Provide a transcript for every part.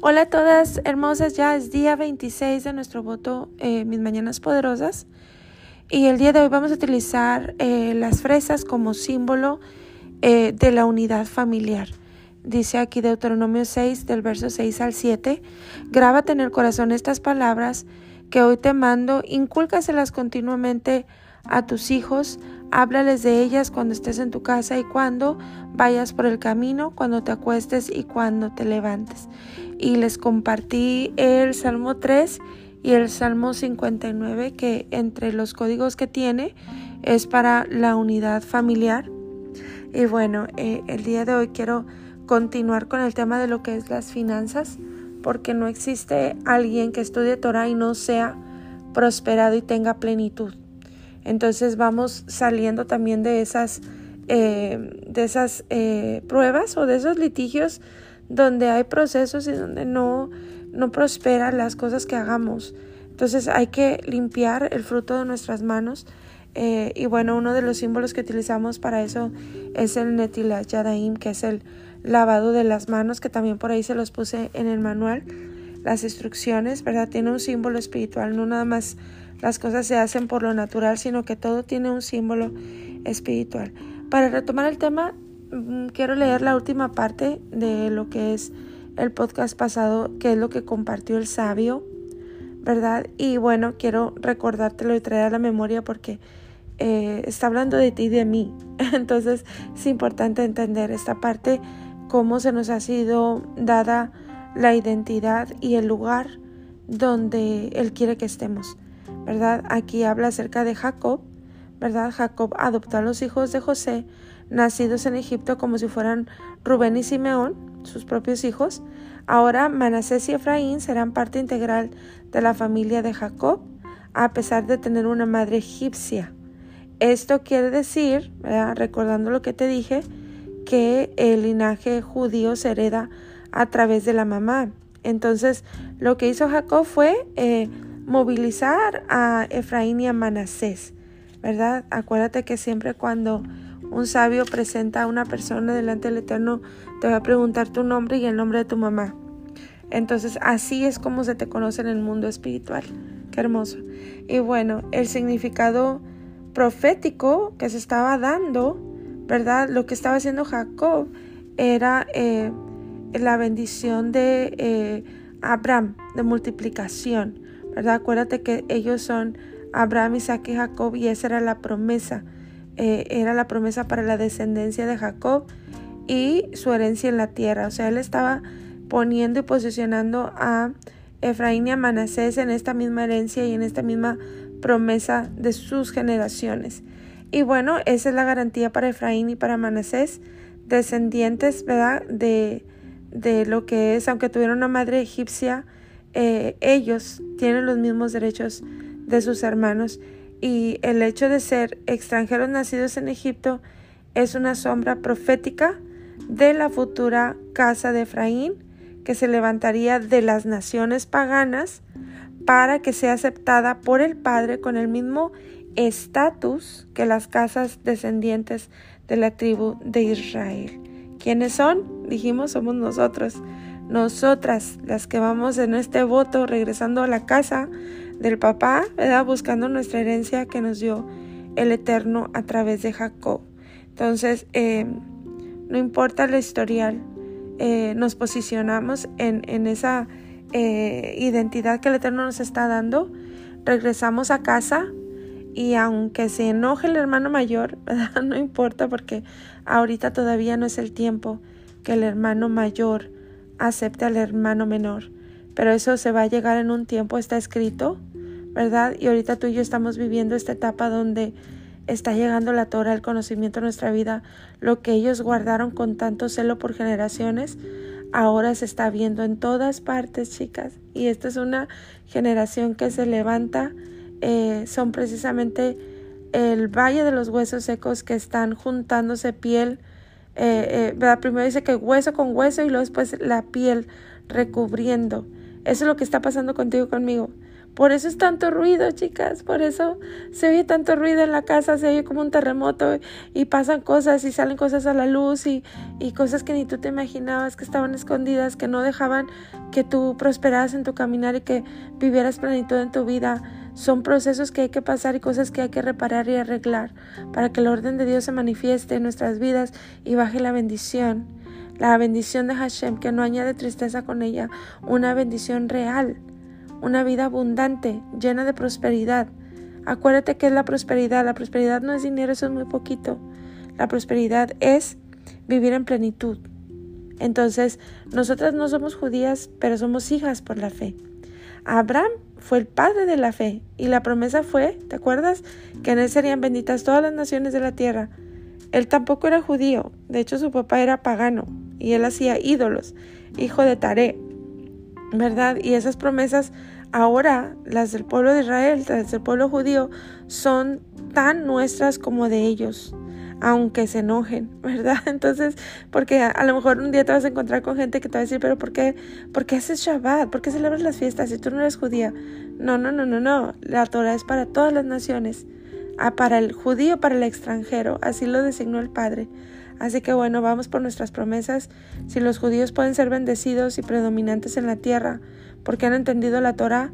Hola a todas hermosas, ya es día 26 de nuestro voto eh, Mis Mañanas Poderosas y el día de hoy vamos a utilizar eh, las fresas como símbolo eh, de la unidad familiar. Dice aquí Deuteronomio 6 del verso 6 al 7, grábate en el corazón estas palabras que hoy te mando, incúlcaselas continuamente tus hijos, háblales de ellas cuando estés en tu casa y cuando vayas por el camino, cuando te acuestes y cuando te levantes. Y les compartí el Salmo 3 y el Salmo 59 que entre los códigos que tiene es para la unidad familiar. Y bueno, eh, el día de hoy quiero continuar con el tema de lo que es las finanzas, porque no existe alguien que estudie Torah y no sea prosperado y tenga plenitud. Entonces vamos saliendo también de esas, eh, de esas eh, pruebas o de esos litigios donde hay procesos y donde no, no prosperan las cosas que hagamos. Entonces hay que limpiar el fruto de nuestras manos. Eh, y bueno, uno de los símbolos que utilizamos para eso es el Netilat Yadaim, que es el lavado de las manos, que también por ahí se los puse en el manual. Las instrucciones, ¿verdad? Tiene un símbolo espiritual, no nada más las cosas se hacen por lo natural, sino que todo tiene un símbolo espiritual. Para retomar el tema, mm, quiero leer la última parte de lo que es el podcast pasado, que es lo que compartió el sabio, ¿verdad? Y bueno, quiero recordártelo y traer a la memoria porque eh, está hablando de ti y de mí. Entonces es importante entender esta parte, cómo se nos ha sido dada la identidad y el lugar donde Él quiere que estemos. ¿Verdad? Aquí habla acerca de Jacob, ¿verdad? Jacob adoptó a los hijos de José, nacidos en Egipto como si fueran Rubén y Simeón, sus propios hijos. Ahora Manasés y Efraín serán parte integral de la familia de Jacob, a pesar de tener una madre egipcia. Esto quiere decir, recordando lo que te dije, que el linaje judío se hereda a través de la mamá. Entonces, lo que hizo Jacob fue eh, movilizar a Efraín y a Manasés, ¿verdad? Acuérdate que siempre cuando un sabio presenta a una persona delante del Eterno, te va a preguntar tu nombre y el nombre de tu mamá. Entonces, así es como se te conoce en el mundo espiritual. Qué hermoso. Y bueno, el significado profético que se estaba dando, ¿verdad? Lo que estaba haciendo Jacob era eh, la bendición de eh, Abraham, de multiplicación. ¿Verdad? Acuérdate que ellos son Abraham, Isaac y Jacob y esa era la promesa. Eh, era la promesa para la descendencia de Jacob y su herencia en la tierra. O sea, él estaba poniendo y posicionando a Efraín y a Manasés en esta misma herencia y en esta misma promesa de sus generaciones. Y bueno, esa es la garantía para Efraín y para Manasés, descendientes, ¿verdad? De, de lo que es, aunque tuvieron una madre egipcia, eh, ellos tienen los mismos derechos de sus hermanos y el hecho de ser extranjeros nacidos en Egipto es una sombra profética de la futura casa de Efraín que se levantaría de las naciones paganas para que sea aceptada por el Padre con el mismo estatus que las casas descendientes de la tribu de Israel. ¿Quiénes son? Dijimos, somos nosotros nosotras las que vamos en este voto regresando a la casa del papá, buscando nuestra herencia que nos dio el Eterno a través de Jacob. Entonces, eh, no importa el historial, eh, nos posicionamos en, esa eh, identidad que el Eterno nos está dando, regresamos a casa y aunque se enoje el hermano mayor, no importa porque ahorita todavía no es el tiempo que el hermano mayor acepte al hermano menor. Pero eso se va a llegar en un tiempo, está escrito, ¿verdad? Y ahorita tú y yo estamos viviendo esta etapa donde está llegando la Torah, el conocimiento de nuestra vida, lo que ellos guardaron con tanto celo por generaciones, ahora se está viendo en todas partes, chicas. Y esta es una generación que se levanta, eh, son precisamente el valle de los huesos secos que están juntándose piel eh, eh primero dice que hueso con hueso y luego después la piel recubriendo. Eso es lo que está pasando contigo conmigo. Por eso es tanto ruido, chicas. Por eso se oye tanto ruido en la casa, se oye como un terremoto y pasan cosas y salen cosas a la luz y, y cosas que ni tú te imaginabas que estaban escondidas, que no dejaban que tú prosperaras en tu caminar y que vivieras plenitud en tu vida. Son procesos que hay que pasar y cosas que hay que reparar y arreglar para que el orden de Dios se manifieste en nuestras vidas y baje la bendición. La bendición de Hashem, que no añade tristeza con ella, una bendición real, una vida abundante, llena de prosperidad. Acuérdate que es la prosperidad. La prosperidad no es dinero, eso es muy poquito. La prosperidad es vivir en plenitud. Entonces, nosotras no somos judías, pero somos hijas por la fe. Abraham fue el padre de la fe y la promesa fue, ¿te acuerdas? Que en él serían benditas todas las naciones de la tierra. Él tampoco era judío, de hecho su papá era pagano y él hacía ídolos, hijo de Taré, ¿verdad? Y esas promesas ahora, las del pueblo de Israel, las del pueblo judío, son tan nuestras como de ellos aunque se enojen, ¿verdad? Entonces, porque a, lo mejor un día te vas a encontrar con gente que te va a decir, pero ¿por qué, ¿por qué haces Shabbat? ¿Por qué celebras las fiestas si tú no eres judía? No, no, no, no, no. La Torah es para todas las naciones. Para el judío, para el extranjero. Así lo designó el Padre. Así que bueno, vamos por nuestras promesas. Si los judíos pueden ser bendecidos y predominantes en la tierra porque han entendido la Torah,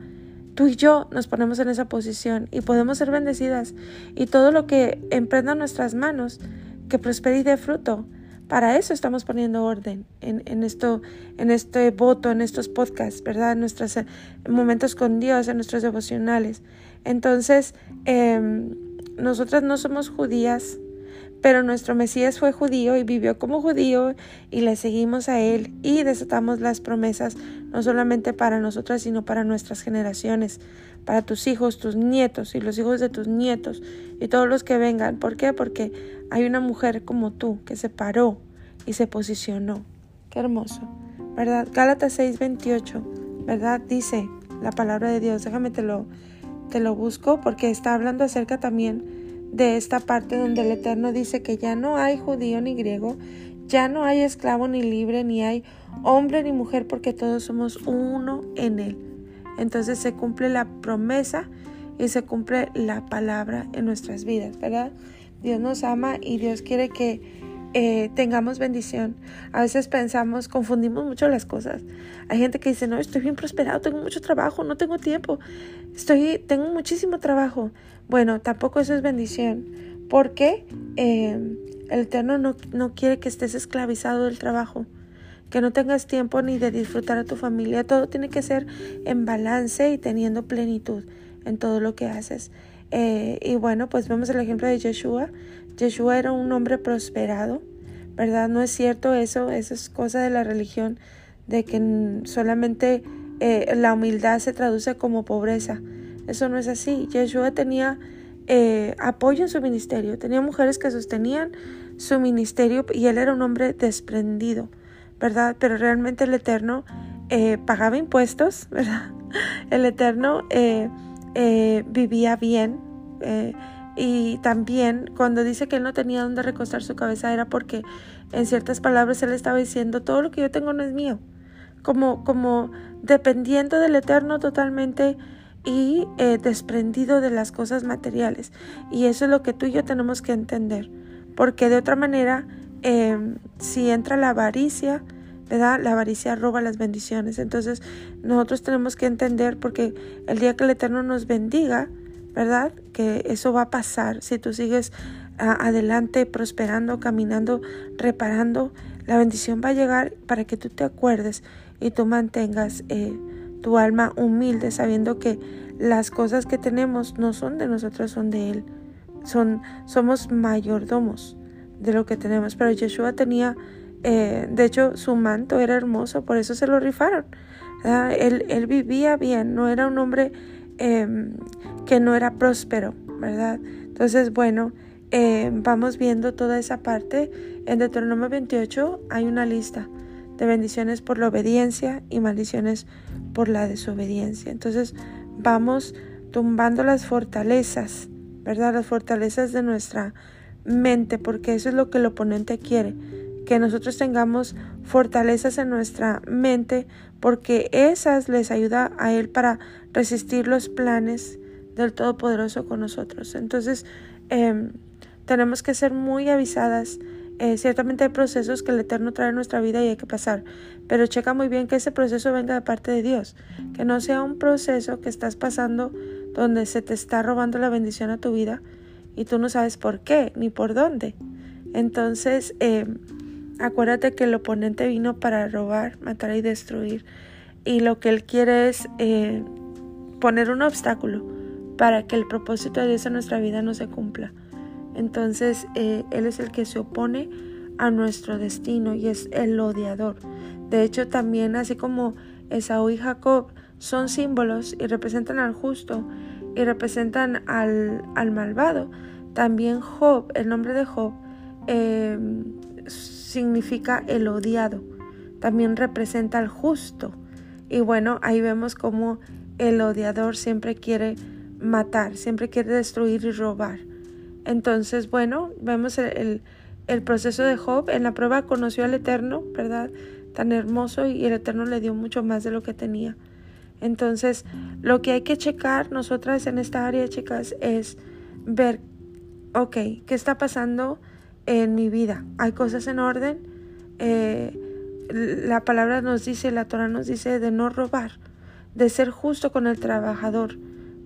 tú y yo nos ponemos en esa posición y podemos ser bendecidas. Y todo lo que emprenda nuestras manos, que prospere y dé fruto. Para eso estamos poniendo orden en, en, esto, en este voto, en estos podcasts, ¿verdad? En nuestros eh, momentos con Dios, en nuestros devocionales. Entonces, eh, nosotras no somos judías, pero nuestro Mesías fue judío y vivió como judío y le seguimos a él y desatamos las promesas no solamente para nosotras, sino para nuestras generaciones, para tus hijos, tus nietos y los hijos de tus nietos y todos los que vengan. ¿Por qué? Porque hay una mujer como tú que se paró y se posicionó. Qué hermoso, ¿verdad? Gálatas 6:28, ¿verdad? Dice la palabra de Dios. Déjame te lo te lo busco porque está hablando acerca también de esta parte donde el Eterno dice que ya no hay judío ni griego, ya no hay esclavo ni libre, ni hay hombre ni mujer, porque todos somos uno en Él. Entonces se cumple la promesa y se cumple la palabra en nuestras vidas, ¿verdad? Dios nos ama y Dios quiere que eh, tengamos bendición. A veces pensamos, confundimos mucho las cosas. Hay gente que dice, no, estoy bien prosperado, tengo mucho trabajo, no tengo tiempo, estoy, tengo muchísimo trabajo. Bueno, tampoco eso es bendición, porque eh, el Eterno no, no quiere que estés esclavizado del trabajo que no tengas tiempo ni de disfrutar a tu familia. Todo tiene que ser en balance y teniendo plenitud en todo lo que haces. Eh, y bueno, pues vemos el ejemplo de Yeshua. Yeshua era un hombre prosperado, ¿verdad? No es cierto eso, eso es cosa de la religión, de que solamente eh, la humildad se traduce como pobreza. Eso no es así. Yeshua tenía eh, apoyo en su ministerio, tenía mujeres que sostenían su ministerio y él era un hombre desprendido, ¿verdad? Pero realmente el Eterno eh, pagaba impuestos, ¿verdad? El Eterno vivía bien. Y también cuando dice que él no tenía dónde recostar su cabeza era porque en ciertas palabras él estaba diciendo todo lo que yo tengo no es mío. Como, como dependiendo del eterno totalmente y eh, desprendido de las cosas materiales. Y eso es lo que tú y yo tenemos que entender. Porque de otra manera, em, si entra la avaricia, ¿verdad? La avaricia roba las bendiciones. Entonces nosotros tenemos que entender porque el día que el Eterno nos bendiga, ¿verdad? Que eso va a pasar si tú sigues adelante, prosperando, caminando, reparando. La bendición va a llegar para que tú te acuerdes y tú mantengas eh, tu alma humilde, sabiendo que las cosas que tenemos no son de nosotros, son de Él. Son, somos mayordomos de lo que tenemos. Pero Yeshua tenía, eh, de hecho, su manto era hermoso, por eso se lo rifaron. Él, él vivía bien, no era un hombre Em, que no era próspero, ¿verdad? Entonces, bueno, em, vamos viendo toda esa parte. En Deuteronomio 28 hay una lista de bendiciones por la obediencia y maldiciones por la desobediencia. Entonces, vamos tumbando las fortalezas, ¿verdad? Las fortalezas de nuestra mente, porque eso es lo que el oponente quiere, que nosotros tengamos fortalezas en nuestra mente porque esas les ayuda a Él para resistir los planes del Todopoderoso con nosotros. Entonces, em, tenemos que ser muy avisadas. Eh, ciertamente hay procesos que el Eterno trae en nuestra vida y hay que pasar, pero checa muy bien que ese proceso venga de parte de Dios, que no sea un proceso que estás pasando donde se te está robando la bendición a tu vida y tú no sabes por qué ni por dónde. Entonces, em, acuérdate que el oponente vino para robar, matar y destruir y lo que él quiere es eh, poner un obstáculo para que el propósito de Dios en nuestra vida no se cumpla. Entonces, eh, Él es el que se opone a nuestro destino y es el odiador. De hecho, también así como Esaú y Jacob son símbolos y representan al justo y representan al, al malvado, también Job, el nombre de Job, eh, significa el odiado. También representa al justo. Y bueno, ahí vemos como el odiador siempre quiere matar, siempre quiere destruir y robar. Entonces, bueno, vemos el, proceso de Job. En la prueba conoció al Eterno, ¿verdad? Tan hermoso y el Eterno le dio mucho más de lo que tenía. Entonces, lo que hay que checar nosotras en esta área, chicas, es ver, ok, ¿qué está pasando en mi vida? ¿Hay cosas en orden? Eh, la palabra nos dice, la Torah nos dice de no robar, de ser justo con el trabajador,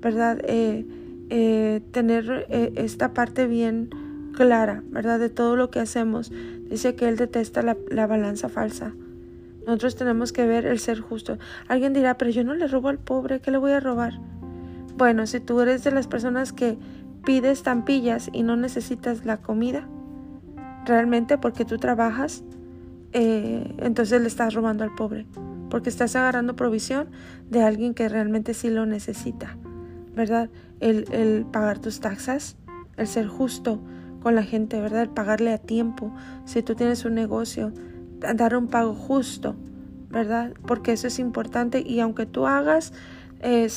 ¿verdad? Eh, eh, tener eh, esta parte bien clara, ¿verdad? De todo lo que hacemos. Dice que Él detesta la, la, balanza falsa. Nosotros tenemos que ver el ser justo. Alguien dirá, pero yo no le robo al pobre, ¿qué le voy a robar? Bueno, si tú eres de las personas que pides tampillas y no necesitas la comida, realmente porque tú trabajas, eh, entonces le estás robando al pobre, porque estás agarrando provisión de alguien que realmente sí lo necesita. ¿Verdad? El, pagar tus taxas, el ser justo con la gente, ¿verdad? El pagarle a tiempo. Si tú tienes un negocio, dar un pago justo, ¿verdad? Porque eso es importante y aunque tú hagas eh,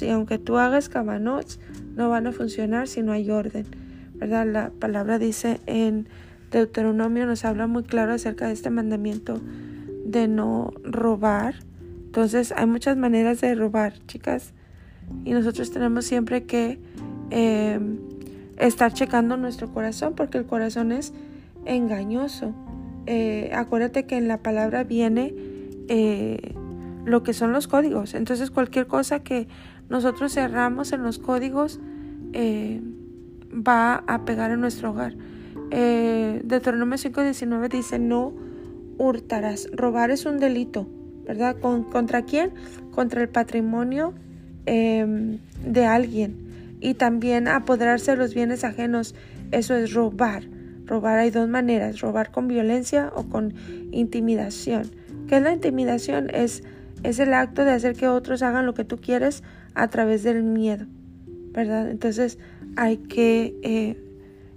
y aunque tú hagas cabanots, no van a funcionar si no hay orden, ¿verdad? La palabra dice en Deuteronomio, nos habla muy claro acerca de este mandamiento de no robar. Entonces hay muchas maneras de robar, chicas. Y nosotros tenemos siempre que eh, estar checando nuestro corazón porque el corazón es engañoso. Eh, acuérdate que en la palabra viene eh, lo que son los códigos. Entonces cualquier cosa que nosotros cerramos en los códigos va a pegar en nuestro hogar. Deuteronomio 5.19 dice no hurtarás. Robar es un delito, ¿verdad? ¿Contra quién? Contra el patrimonio Em, de alguien y también apoderarse de los bienes ajenos. Eso es robar. Robar hay dos maneras, robar con violencia o con intimidación. ¿Qué es la intimidación? Es, es el acto de hacer que otros hagan lo que tú quieres a través del miedo, ¿verdad? Entonces hay que eh,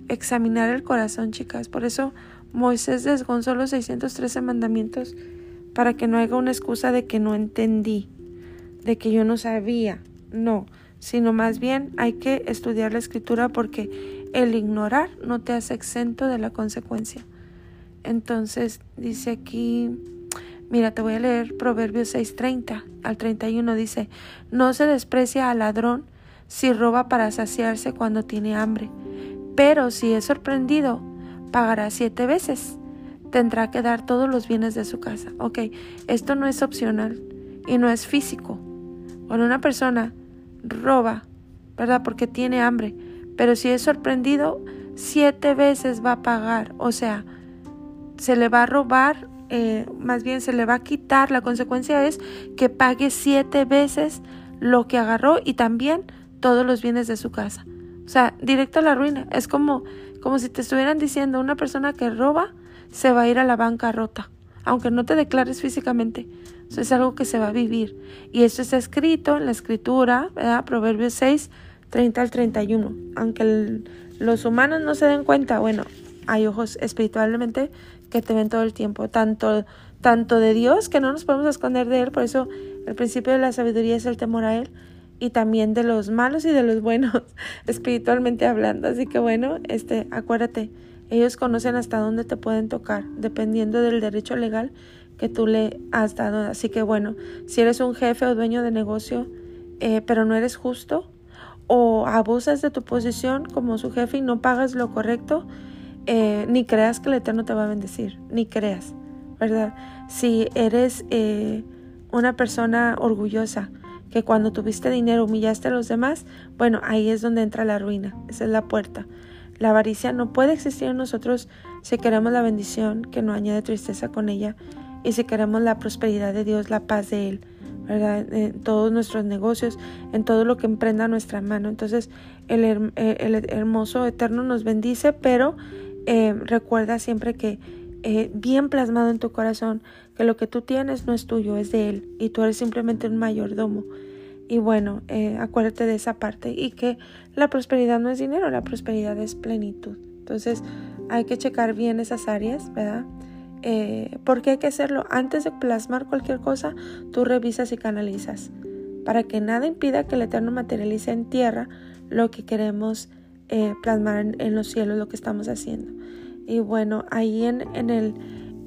examinar el corazón, chicas. Por eso Moisés desgonzó los 613 mandamientos para que no haya una excusa de que no entendí de que yo no sabía, no, sino más bien hay que estudiar la escritura porque el ignorar no te hace exento de la consecuencia. Entonces dice aquí, mira, te voy a leer Proverbios 6:30 al 31, dice, no se desprecia al ladrón si roba para saciarse cuando tiene hambre, pero si es sorprendido, pagará siete veces. Tendrá que dar todos los bienes de su casa. Ok, esto no es opcional y no es físico, cuando una persona roba, ¿verdad? Porque tiene hambre, pero si es sorprendido, siete veces va a pagar. O sea, se le va a robar, eh, más bien se le va a quitar. La consecuencia es que pague siete veces lo que agarró y también todos los bienes de su casa. O sea, directo a la ruina. Es como, como si te estuvieran diciendo, una persona que roba se va a ir a la bancarrota, aunque no te declares físicamente. Eso es algo que se va a vivir. Y esto está escrito en la escritura, ¿verdad? Proverbios 6, 30 al 31. Aunque los humanos no se den cuenta, bueno, hay ojos espiritualmente que te ven todo el tiempo, tanto, tanto de Dios que no nos podemos esconder de Él, por eso el principio de la sabiduría es el temor a Él, y también de los malos y de los buenos, espiritualmente hablando. Así que bueno, este, acuérdate, ellos conocen hasta dónde te pueden tocar, dependiendo del derecho legal que tú le has dado. Así que bueno, si eres un jefe o dueño de negocio, eh, pero no eres justo, o abusas de tu posición como su jefe y no pagas lo correcto, eh, ni creas que el Eterno te va a bendecir, ni creas, ¿verdad? Si eres eh, una persona orgullosa, que cuando tuviste dinero humillaste a los demás, bueno, ahí es donde entra la ruina, esa es la puerta. La avaricia no puede existir en nosotros si queremos la bendición que no añade tristeza con ella y si queremos la prosperidad de Dios, la paz de Él, ¿verdad? En todos nuestros negocios, en todo lo que emprenda nuestra mano. Entonces, el, eh, hermoso eterno nos bendice, pero eh, recuerda siempre que eh, bien plasmado en tu corazón que lo que tú tienes no es tuyo, es de Él, y tú eres simplemente un mayordomo. Y bueno, acuérdate de esa parte y que la prosperidad no es dinero, la prosperidad es plenitud. Entonces hay que checar bien esas áreas, ¿verdad? eh, porque hay que hacerlo antes de plasmar cualquier cosa, tú revisas y canalizas, para que nada impida que el Eterno materialice en tierra lo que queremos eh, plasmar en, los cielos, lo que estamos haciendo. Y bueno, ahí en, en, el,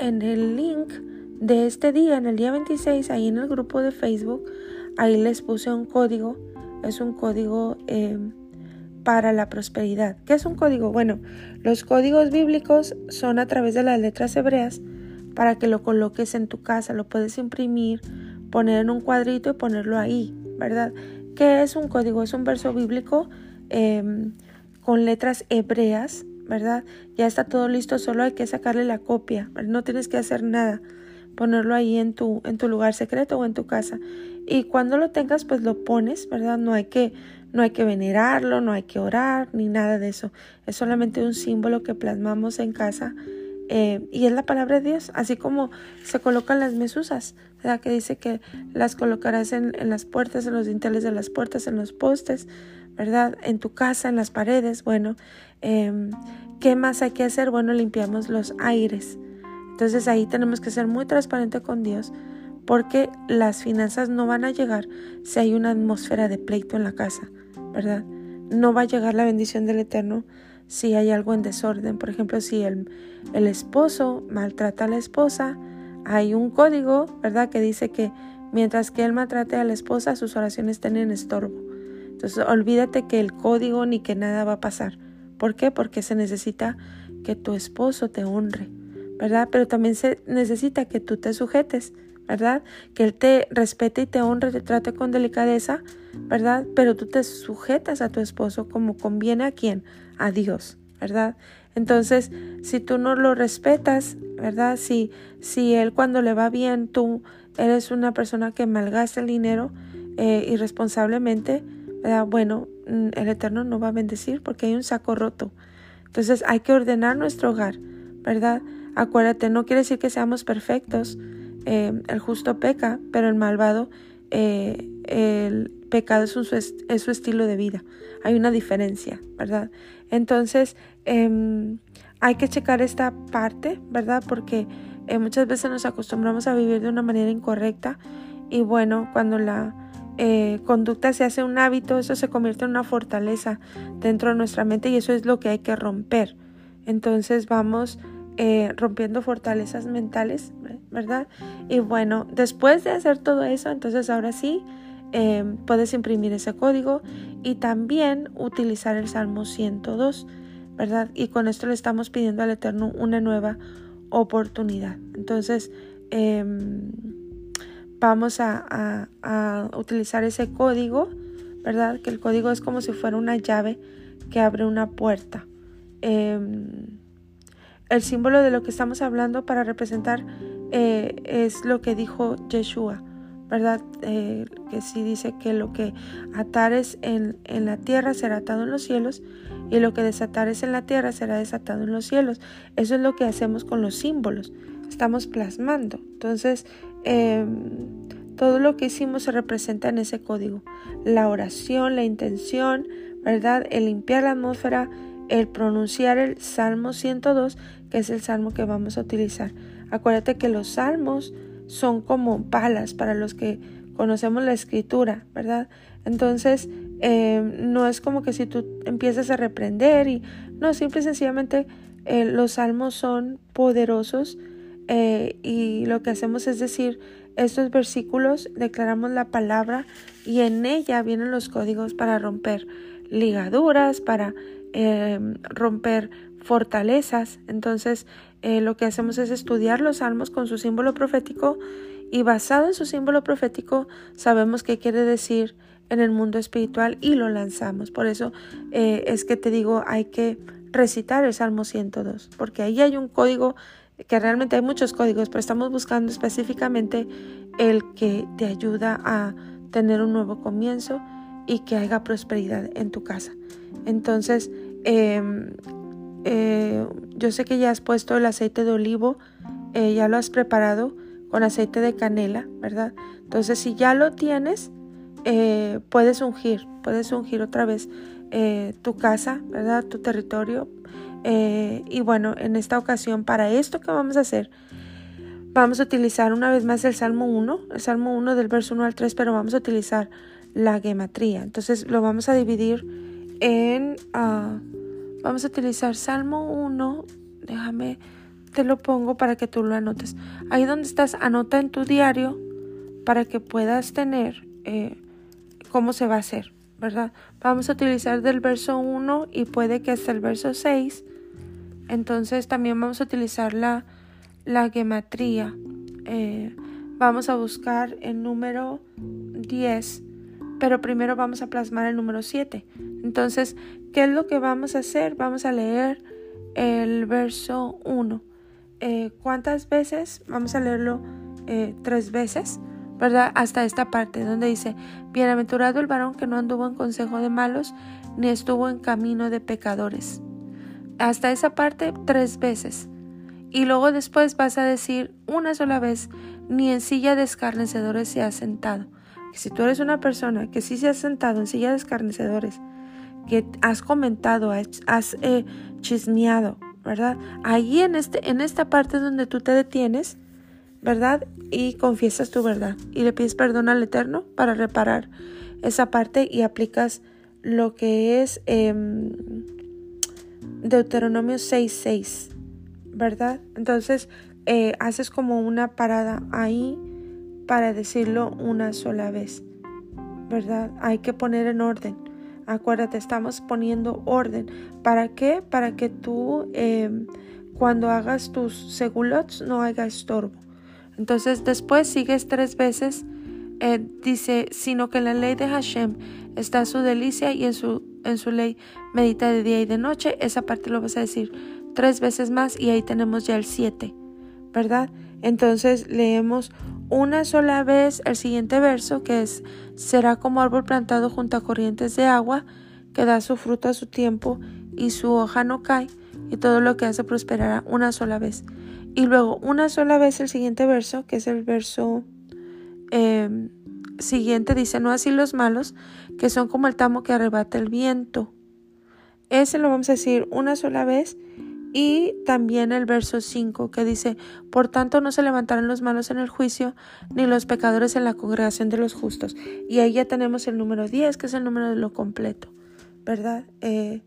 en el link de este día, en el día 26, ahí en el grupo de Facebook, ahí les puse un código, es un código eh, para la prosperidad. ¿Qué es un código? Bueno, los códigos bíblicos son a través de las letras hebreas para que lo coloques en tu casa, lo puedes imprimir, poner en un cuadrito y ponerlo ahí, ¿verdad? ¿Qué es un código? Es un verso bíblico em, con letras hebreas, ¿verdad? Ya está todo listo, solo hay que sacarle la copia, no tienes que hacer nada, ponerlo ahí en tu, en tu lugar secreto o en tu casa. Y cuando lo tengas, pues lo pones, ¿verdad? No hay que no hay que venerarlo, no hay que orar, ni nada de eso. Es solamente un símbolo que plasmamos en casa eh, y es la palabra de Dios, así como se colocan las mesuzas, ¿verdad? que dice que las colocarás en, las puertas, en los dinteles de las puertas, en los postes, ¿verdad? En tu casa, en las paredes. Bueno, em, ¿qué más hay que hacer? Bueno, limpiamos los aires. Entonces ahí tenemos que ser muy transparente con Dios porque las finanzas no van a llegar si hay una atmósfera de pleito en la casa, ¿verdad? No va a llegar la bendición del Eterno si hay algo en desorden. Por ejemplo, si el, esposo maltrata a la esposa, hay un código, ¿verdad?, que dice que mientras que él maltrate a la esposa, sus oraciones tienen estorbo. Entonces, olvídate que el código ni que nada va a pasar. ¿Por qué? Porque se necesita que tu esposo te honre, ¿verdad? Pero también se necesita que tú te sujetes. ¿Verdad? Que Él te respete y te honre, te trate con delicadeza, ¿verdad? Pero tú te sujetas a tu esposo como conviene a quién? A Dios, ¿verdad? Entonces, si tú no lo respetas, ¿verdad? Si, si Él cuando le va bien, tú eres una persona que malgasta el dinero eh, irresponsablemente, ¿verdad? Bueno, mm, el Eterno no va a bendecir porque hay un saco roto. Entonces hay que ordenar nuestro hogar, ¿verdad? Acuérdate, no quiere decir que seamos perfectos, eh, el justo peca, pero el malvado, eh, el pecado es, su estilo de vida. Hay una diferencia, ¿verdad? Entonces, em, hay que checar esta parte, ¿verdad? Porque eh, muchas veces nos acostumbramos a vivir de una manera incorrecta y bueno, cuando la conducta se hace un hábito, eso se convierte en una fortaleza dentro de nuestra mente y eso es lo que hay que romper. Entonces vamos eh, rompiendo fortalezas mentales, ¿verdad? Y bueno, después de hacer todo eso, entonces ahora sí eh, puedes imprimir ese código y también utilizar el Salmo 102, ¿verdad? Y con esto le estamos pidiendo al Eterno una nueva oportunidad. Entonces, em, vamos a, utilizar ese código, ¿verdad? Que el código es como si fuera una llave que abre una puerta. Em, el símbolo de lo que estamos hablando para representar eh, es lo que dijo Yeshua, ¿verdad? Eh, que sí dice que lo que atares en, en, la tierra será atado en los cielos y lo que desatares en la tierra será desatado en los cielos. Eso es lo que hacemos con los símbolos, estamos plasmando. Entonces, em, todo lo que hicimos se representa en ese código. La oración, la intención, ¿verdad? El limpiar la atmósfera, el pronunciar el Salmo 102 que es el salmo que vamos a utilizar. Acuérdate que los salmos son como balas para los que conocemos la escritura, ¿verdad? Entonces, em, no es como que si tú empiezas a reprender y no, simple y sencillamente eh, los salmos son poderosos eh, y lo que hacemos es decir estos versículos, declaramos la palabra y en ella vienen los códigos para romper ligaduras, para em, romper fortalezas. Entonces, eh, lo que hacemos es estudiar los salmos con su símbolo profético y basado en su símbolo profético sabemos qué quiere decir en el mundo espiritual y lo lanzamos. Por eso eh, es que te digo, hay que recitar el Salmo 102, porque ahí hay un código, que realmente hay muchos códigos, pero estamos buscando específicamente el que te ayuda a tener un nuevo comienzo y que haya prosperidad en tu casa. Entonces, em, eh, yo sé que ya has puesto el aceite de olivo, eh, ya lo has preparado con aceite de canela, ¿verdad? Entonces, si ya lo tienes, eh, puedes ungir, puedes ungir otra vez tu casa, ¿verdad? Tu territorio. Y bueno, en esta ocasión, para esto que vamos a hacer, vamos a utilizar una vez más el Salmo 1, el Salmo 1 del verso 1 al 3, pero vamos a utilizar la gematría. Entonces lo vamos a dividir en... Ah, vamos a utilizar Salmo 1, déjame, te lo pongo para que tú lo anotes. Ahí donde estás, anota en tu diario para que puedas tener cómo se va a hacer. ¿verdad? Vamos a utilizar del verso 1 y puede que hasta el verso 6. Entonces también vamos a utilizar la, la gematría. Eh, vamos a buscar el número 10, pero primero vamos a plasmar el número 7. Entonces, ¿qué es lo que vamos a hacer? Vamos a leer el verso 1. Eh, ¿Cuántas veces? Vamos a leerlo eh, tres veces. ¿verdad? Hasta esta parte donde dice, bienaventurado el varón que no anduvo en consejo de malos, ni estuvo en camino de pecadores. Hasta esa parte tres veces. Y luego después vas a decir una sola vez, ni en silla de escarnecedores se ha sentado. Si tú eres una persona que sí se ha sentado en silla de escarnecedores, que has comentado, has eh, chismeado, ¿verdad? Ahí en, este, en esta parte donde tú te detienes, ¿verdad? Y confiesas tu verdad y le pides perdón al Eterno para reparar esa parte y aplicas lo que es eh, Deuteronomio 6.6, ¿verdad? Entonces eh, haces como una parada ahí para decirlo una sola vez, ¿verdad? Hay que poner en orden. Acuérdate, estamos poniendo orden. ¿Para qué? Para que tú em, cuando hagas tus segulots no haga estorbo. Entonces después sigues tres veces, eh, dice, sino que en la ley de Hashem está su delicia y en su, en su ley medita de día y de noche. Esa parte lo vas a decir tres veces más y ahí tenemos ya el siete, ¿verdad? Entonces leemos una sola vez el siguiente verso que es, será como árbol plantado junto a corrientes de agua, que da su fruto a su tiempo y su hoja no cae, y todo lo que hace prosperará una sola vez. Y luego una sola vez el siguiente verso, que es el verso em, siguiente, dice, no así los malos, que son como el tamo que arrebata el viento. Ese lo vamos a decir una sola vez. Y también el verso 5 que dice, por tanto no se levantarán los malos en el juicio, ni los pecadores en la congregación de los justos. Y ahí ya tenemos el número 10, que es el número de lo completo, ¿verdad? Eh,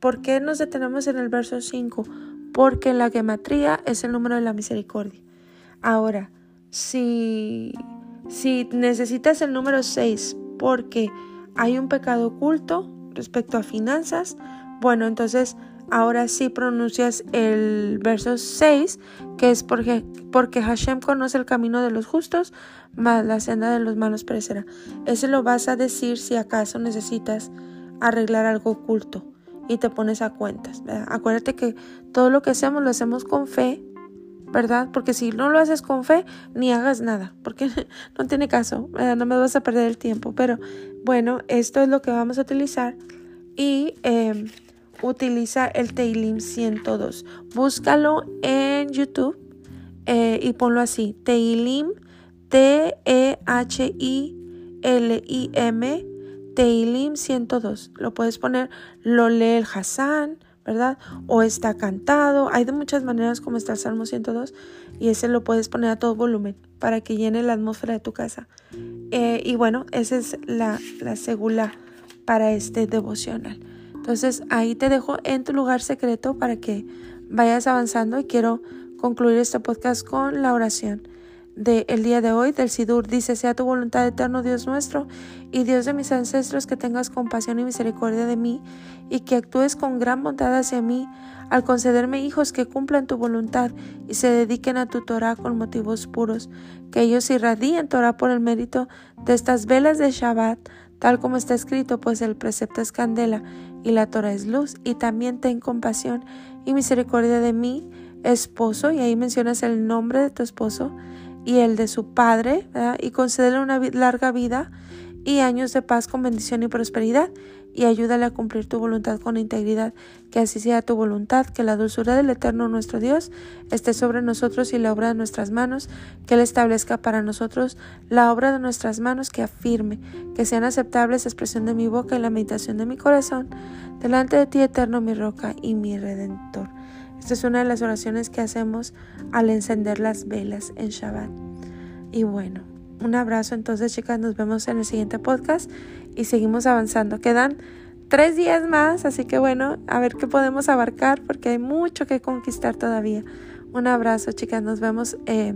¿Por qué nos detenemos en el verso 5? porque la gematría es el número de la misericordia. Ahora, si, si necesitas el número 6 porque hay un pecado oculto respecto a finanzas, bueno, entonces ahora sí pronuncias el verso 6, que es porque, porque Hashem conoce el camino de los justos, mas la senda de los malos perecerá. Ese lo vas a decir si acaso necesitas arreglar algo oculto y te pones a cuentas. Acuérdate que todo lo que hacemos lo hacemos con fe, ¿verdad? Porque si no lo haces con fe, ni hagas nada, porque no tiene caso, no me vas a perder el tiempo. Pero bueno, esto es lo que vamos a utilizar y em, utiliza el Teilim 102. Búscalo en YouTube eh, y ponlo así, Teilim, T-E-H-I-L-I-M Teilim 102. Lo puedes poner, lo lee el Hassan, ¿verdad? O está cantado. Hay de muchas maneras como está el Salmo 102 y ese lo puedes poner a todo volumen para que llene la atmósfera de tu casa. Eh, y bueno, esa es la, la segula para este devocional. Entonces ahí te dejo en tu lugar secreto para que vayas avanzando y quiero concluir este podcast con la oración del el día de hoy del Sidur. Dice, sea tu voluntad eterno, Dios nuestro, y Dios de mis ancestros, que tengas compasión y misericordia de mí, y que actúes con gran bondad hacia mí, al concederme hijos que cumplan tu voluntad y se dediquen a tu Torah con motivos puros, que ellos irradien Torah por el mérito de estas velas de Shabbat, tal como está escrito, pues el precepto es candela y la Torah es luz, y también ten compasión y misericordia de mí, esposo, y ahí mencionas el nombre de tu esposo, y el de su padre, y concederle una larga vida y años de paz con bendición y prosperidad, y ayúdale a cumplir tu voluntad con integridad, que así sea tu voluntad, que la dulzura del Eterno nuestro Dios esté sobre nosotros y la obra de nuestras manos, que Él establezca para nosotros la obra de nuestras manos, que afirme, que sean aceptables la expresión de mi boca y la meditación de mi corazón, delante de ti, Eterno, mi roca y mi redentor. Esta es una de las oraciones que hacemos al encender las velas en Shabbat. Y bueno, un abrazo entonces chicas, nos vemos en el siguiente podcast y seguimos avanzando. Quedan tres días más, así que bueno, a ver qué podemos abarcar porque hay mucho que conquistar todavía. Un abrazo chicas, nos vemos, eh,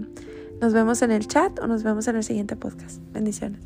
nos vemos en el chat o nos vemos en el siguiente podcast. Bendiciones.